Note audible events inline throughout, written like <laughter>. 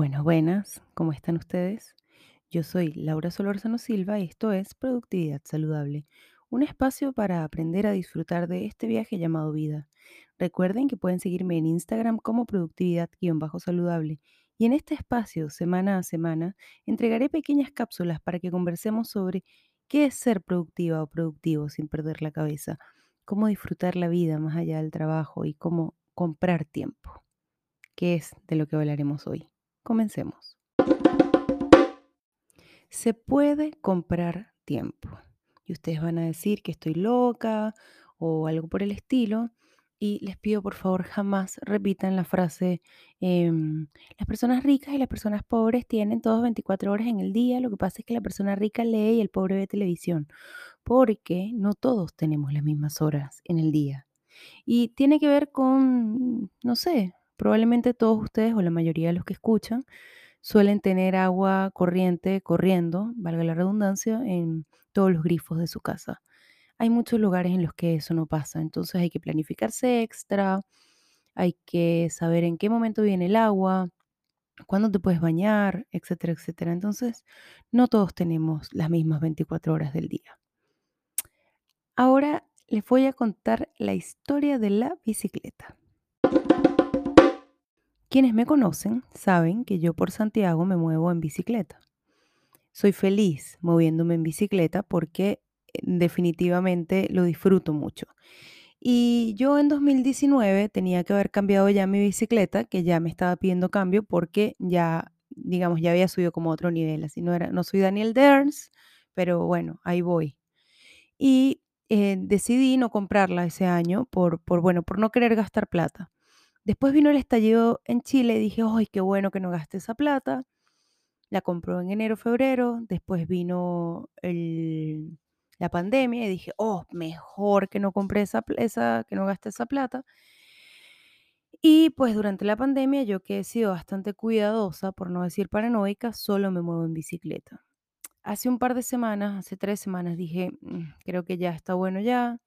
Buenas, buenas, ¿cómo están ustedes? Yo soy Laura Solórzano Silva y esto es Productividad Saludable, un espacio para aprender a disfrutar de este viaje llamado vida. Recuerden que pueden seguirme en Instagram como productividad-saludable y en este espacio, semana a semana, entregaré pequeñas cápsulas para que conversemos sobre qué es ser productiva o productivo sin perder la cabeza, cómo disfrutar la vida más allá del trabajo y cómo comprar tiempo, que es de lo que hablaremos hoy. Comencemos. Se puede comprar tiempo. Y ustedes van a decir que estoy loca o algo por el estilo. Y les pido por favor jamás repitan la frase, em, las personas ricas y las personas pobres tienen todos 24 horas en el día, lo que pasa es que la persona rica lee y el pobre ve televisión, porque no todos tenemos las mismas horas en el día. Y tiene que ver con, no sé, probablemente todos ustedes o la mayoría de los que escuchan suelen tener agua corriente corriendo, valga la redundancia, en todos los grifos de su casa. Hay muchos lugares en los que eso no pasa, entonces hay que planificarse extra, hay que saber en qué momento viene el agua, cuándo te puedes bañar, etcétera, etcétera. Entonces, no todos tenemos las mismas 24 horas del día. Ahora les voy a contar la historia de la bicicleta. Quienes me conocen saben que yo por Santiago me muevo en bicicleta. Soy feliz moviéndome en bicicleta porque eh, definitivamente lo disfruto mucho. Y yo en 2019 tenía que haber cambiado ya mi bicicleta, que ya me estaba pidiendo cambio porque ya, digamos, ya había subido como otro nivel. Así no era, no soy Daniel Derns, pero bueno, ahí voy. Y eh, decidí no comprarla ese año por, por, bueno, por no querer gastar plata. Después vino el estallido en Chile y dije, ¡ay, qué bueno que no gaste esa plata! La compró en enero, febrero. Después vino el, la pandemia y dije, oh, mejor que no compré esa, esa, que no gaste esa plata. Y pues durante la pandemia yo que he sido bastante cuidadosa, por no decir paranoica, solo me muevo en bicicleta. Hace un par de semanas, hace tres semanas, dije, "Mm, creo que ya está bueno ya,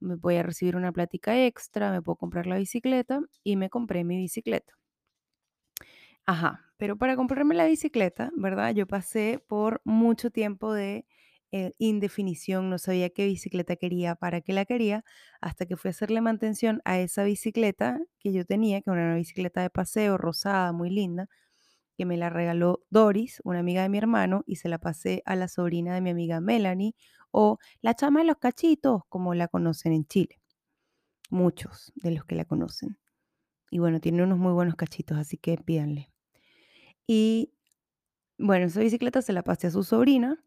me voy a recibir una plática extra, me puedo comprar la bicicleta y me compré mi bicicleta. Ajá, pero para comprarme la bicicleta, ¿verdad? Yo pasé por mucho tiempo de eh, indefinición, no sabía qué bicicleta quería, para qué la quería, hasta que fui a hacerle mantención a esa bicicleta que yo tenía, que era una bicicleta de paseo rosada, muy linda, que me la regaló Doris, una amiga de mi hermano, y se la pasé a la sobrina de mi amiga Melanie, o la chama de los cachitos, como la conocen en Chile. Muchos de los que la conocen. Y bueno, tiene unos muy buenos cachitos, así que pídanle. Y bueno, esa bicicleta se la pasé a su sobrina.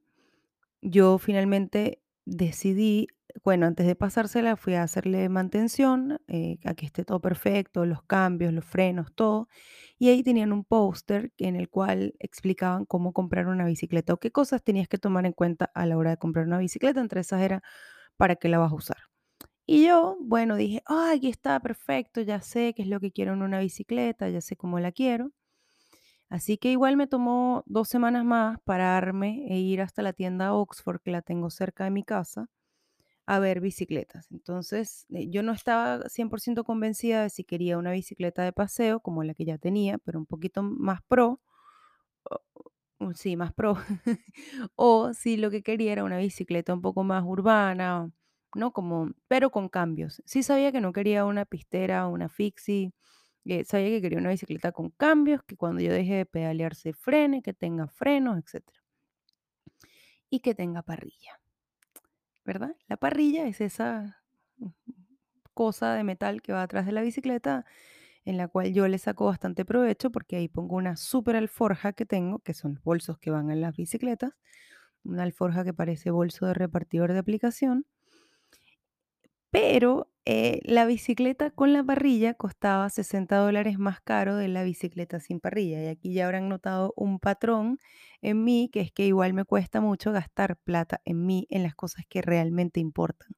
Yo finalmente decidí, bueno, antes de pasársela fui a hacerle mantención, eh, a que esté todo perfecto, los cambios, los frenos, todo. Y ahí tenían un póster en el cual explicaban cómo comprar una bicicleta o qué cosas tenías que tomar en cuenta a la hora de comprar una bicicleta. Entre esas era para qué la vas a usar. Y yo, bueno, dije, ah, aquí está, perfecto, ya sé qué es lo que quiero en una bicicleta, ya sé cómo la quiero. Así que igual me tomó dos semanas más pararme e ir hasta la tienda Oxford, que la tengo cerca de mi casa, a ver bicicletas. Entonces, eh, yo no estaba 100% convencida de si quería una bicicleta de paseo, como la que ya tenía, pero un poquito más pro. o- o- Sí, más pro. <laughs> O si lo que quería era una bicicleta un poco más urbana, ¿no? Como, pero con cambios. Sí sabía que no quería una pistera, una fixie. eh, sabía que quería una bicicleta con cambios, que cuando yo deje de pedalear se frene, que tenga frenos, etcétera. Y que tenga parrilla, La parrilla es esa mm, cosa de metal que va atrás de la bicicleta, en la cual yo le saco bastante provecho porque ahí pongo una super alforja que tengo, que son bolsos que van en las bicicletas, una alforja que parece bolso de repartidor de aplicación, pero eh, la bicicleta con la parrilla costaba 60 dólares más caro de la bicicleta sin parrilla. Y aquí ya habrán notado un patrón en mí, que es que igual me cuesta mucho gastar plata en mí, en las cosas que realmente importan.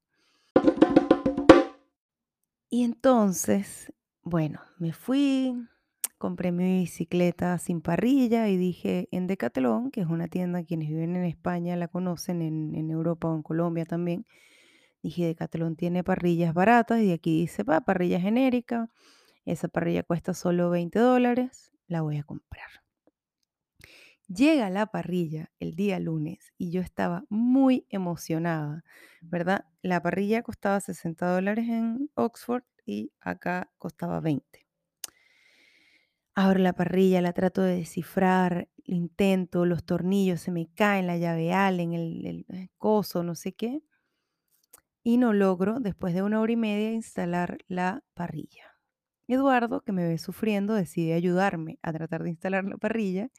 Y entonces, bueno, me fui, compré mi bicicleta sin parrilla y dije en Decathlon, que es una tienda, quienes viven en España la conocen, en, en Europa o en Colombia también. Dije, Decathlon tiene parrillas baratas y aquí dice, va, parrilla genérica. Esa parrilla cuesta solo 20 dólares, la voy a comprar. Llega la parrilla el día lunes y yo estaba muy emocionada, ¿verdad? La parrilla costaba 60 dólares en Oxford y acá costaba 20. Abro la parrilla, la trato de descifrar, intento, los tornillos se me caen, la llave Allen, el, el coso, no sé qué, y no logro, después de una hora y media, instalar la parrilla. Eduardo, que me ve sufriendo, decide ayudarme a tratar de instalar la parrilla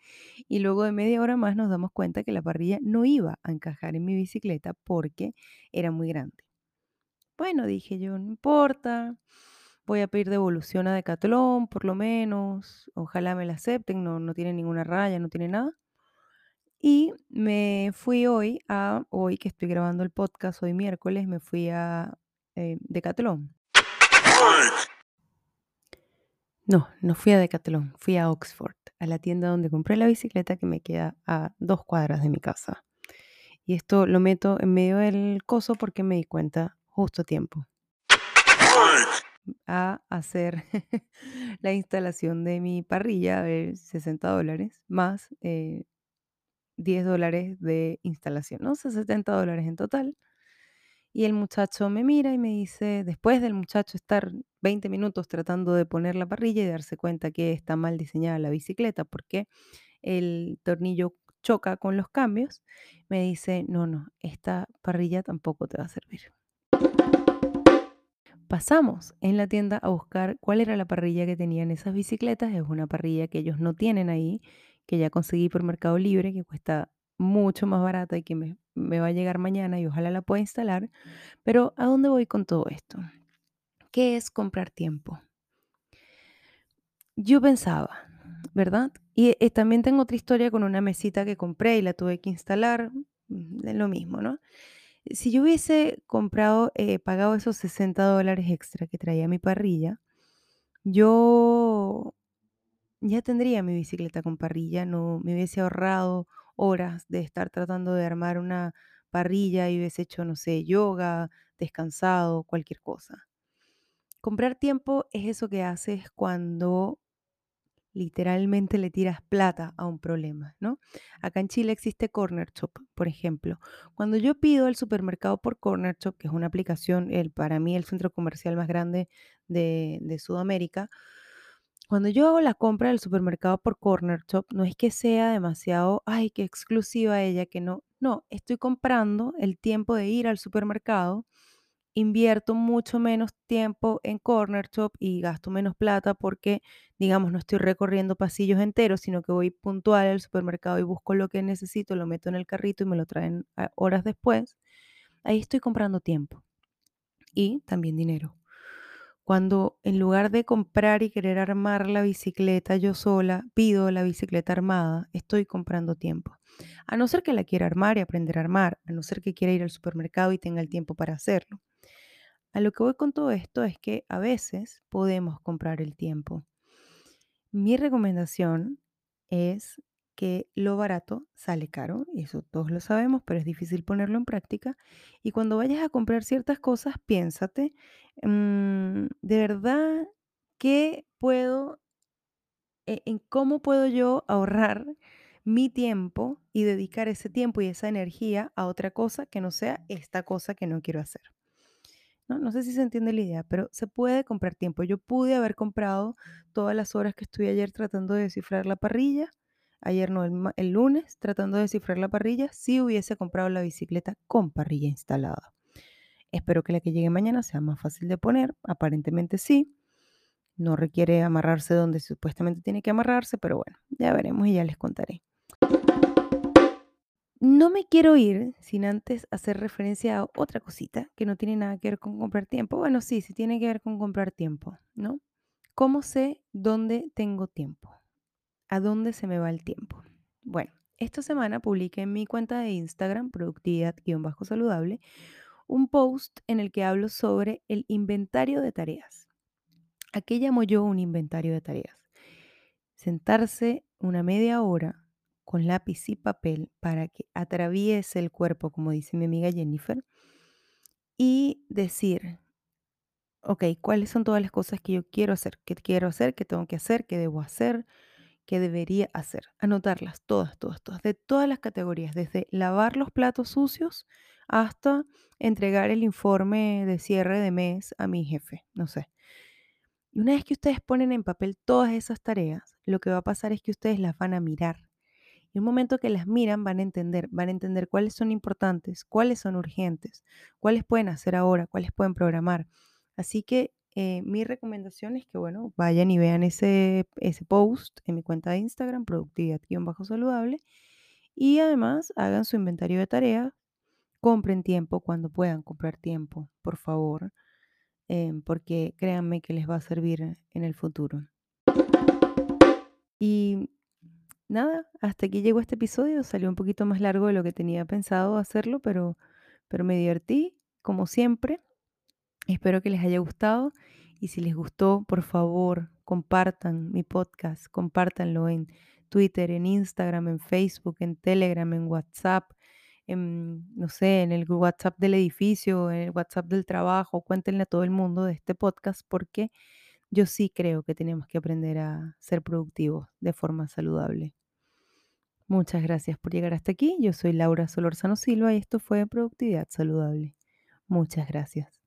y luego de media hora más nos damos cuenta que la parrilla no iba a encajar en mi bicicleta porque era muy grande. Bueno, dije yo, no importa, voy a pedir devolución a Decathlon por lo menos, ojalá me la acepten, no, no tiene ninguna raya, no tiene nada. Y me fui hoy a, hoy que estoy grabando el podcast, hoy miércoles, me fui a eh, Decathlon. No, no fui a Decathlon, fui a Oxford, a la tienda donde compré la bicicleta que me queda a dos cuadras de mi casa. Y esto lo meto en medio del coso porque me di cuenta justo a tiempo a hacer <laughs> la instalación de mi parrilla de 60 dólares más 10 eh, dólares de instalación, ¿no? O sea, 70 dólares en total. Y el muchacho me mira y me dice, después del muchacho estar 20 minutos tratando de poner la parrilla y darse cuenta que está mal diseñada la bicicleta porque el tornillo choca con los cambios, me dice, no, no, esta parrilla tampoco te va a servir. Pasamos en la tienda a buscar cuál era la parrilla que tenían esas bicicletas. Es una parrilla que ellos no tienen ahí, que ya conseguí por Mercado Libre, que cuesta mucho más barata y que me, me va a llegar mañana y ojalá la pueda instalar. Pero ¿a dónde voy con todo esto? ¿Qué es comprar tiempo? Yo pensaba, ¿verdad? Y eh, también tengo otra historia con una mesita que compré y la tuve que instalar, mm, es lo mismo, ¿no? Si yo hubiese comprado, eh, pagado esos 60 dólares extra que traía mi parrilla, yo ya tendría mi bicicleta con parrilla, no me hubiese ahorrado horas de estar tratando de armar una parrilla y hubiese hecho, no sé, yoga, descansado, cualquier cosa. Comprar tiempo es eso que haces cuando literalmente le tiras plata a un problema, ¿no? Acá en Chile existe Corner Shop, por ejemplo. Cuando yo pido el supermercado por Corner Shop, que es una aplicación, el, para mí el centro comercial más grande de, de Sudamérica, cuando yo hago la compra del supermercado por Corner Shop, no es que sea demasiado, ay, qué exclusiva ella, que no. No, estoy comprando el tiempo de ir al supermercado invierto mucho menos tiempo en Corner Shop y gasto menos plata porque, digamos, no estoy recorriendo pasillos enteros, sino que voy puntual al supermercado y busco lo que necesito, lo meto en el carrito y me lo traen horas después. Ahí estoy comprando tiempo y también dinero. Cuando en lugar de comprar y querer armar la bicicleta yo sola, pido la bicicleta armada, estoy comprando tiempo. A no ser que la quiera armar y aprender a armar, a no ser que quiera ir al supermercado y tenga el tiempo para hacerlo. A lo que voy con todo esto es que a veces podemos comprar el tiempo. Mi recomendación es que lo barato sale caro, y eso todos lo sabemos, pero es difícil ponerlo en práctica. Y cuando vayas a comprar ciertas cosas, piénsate, mm, ¿de verdad qué puedo, e, en cómo puedo yo ahorrar mi tiempo y dedicar ese tiempo y esa energía a otra cosa que no sea esta cosa que no quiero hacer? ¿no? sé si se entiende la idea, pero se puede comprar tiempo. Yo pude haber comprado todas las horas que estuve ayer tratando de descifrar la parrilla, ayer no, el, lunes tratando de descifrar la parrilla, si hubiese comprado la bicicleta con parrilla instalada. Espero que la que llegue mañana sea más fácil de poner, aparentemente sí. No requiere amarrarse donde supuestamente tiene que amarrarse, pero bueno, ya veremos y ya les contaré. No me quiero ir sin antes hacer referencia a otra cosita que no tiene nada que ver con comprar tiempo. Bueno, sí, sí tiene que ver con comprar tiempo, ¿no? ¿Cómo sé dónde tengo tiempo? ¿A dónde se me va el tiempo? Bueno, esta semana publiqué en mi cuenta de Instagram, productividad-saludable, un post en el que hablo sobre el inventario de tareas. ¿A qué llamo yo un inventario de tareas? Sentarse una media hora con lápiz y papel para que atraviese el cuerpo, como dice mi amiga Jennifer, y decir, ok, ¿cuáles son todas las cosas que yo quiero hacer? ¿Qué quiero hacer? ¿Qué tengo que hacer? ¿Qué debo hacer? Que debería hacer. Anotarlas todas, todas, todas, de todas las categorías, desde lavar los platos sucios hasta entregar el informe de cierre de mes a mi jefe, no sé. Y una vez que ustedes ponen en papel todas esas tareas, lo que va a pasar es que ustedes las van a mirar. Y un momento que las miran van a entender, van a entender cuáles son importantes, cuáles son urgentes, cuáles pueden hacer ahora, cuáles pueden programar. Así que eh, mi recomendación es que, bueno, vayan y vean ese, ese post en mi cuenta de Instagram, productividad-saludable, y además hagan su inventario de tareas, compren tiempo cuando puedan comprar tiempo, por favor, em, porque créanme que les va a servir en el futuro. Y nada, hasta aquí llegó este episodio, salió un poquito más largo de lo que tenía pensado hacerlo, pero, pero me divertí, como siempre. Espero que les haya gustado y si les gustó, por favor, compartan mi podcast, compártanlo en Twitter, en Instagram, en Facebook, en Telegram, en WhatsApp, en, no sé, en el WhatsApp del edificio, en el WhatsApp del trabajo, cuéntenle a todo el mundo de este podcast porque yo sí creo que tenemos que aprender a ser productivos de forma saludable. Muchas gracias por llegar hasta aquí. Yo soy Laura Solorzano Silva y esto fue Productividad Saludable. Muchas gracias.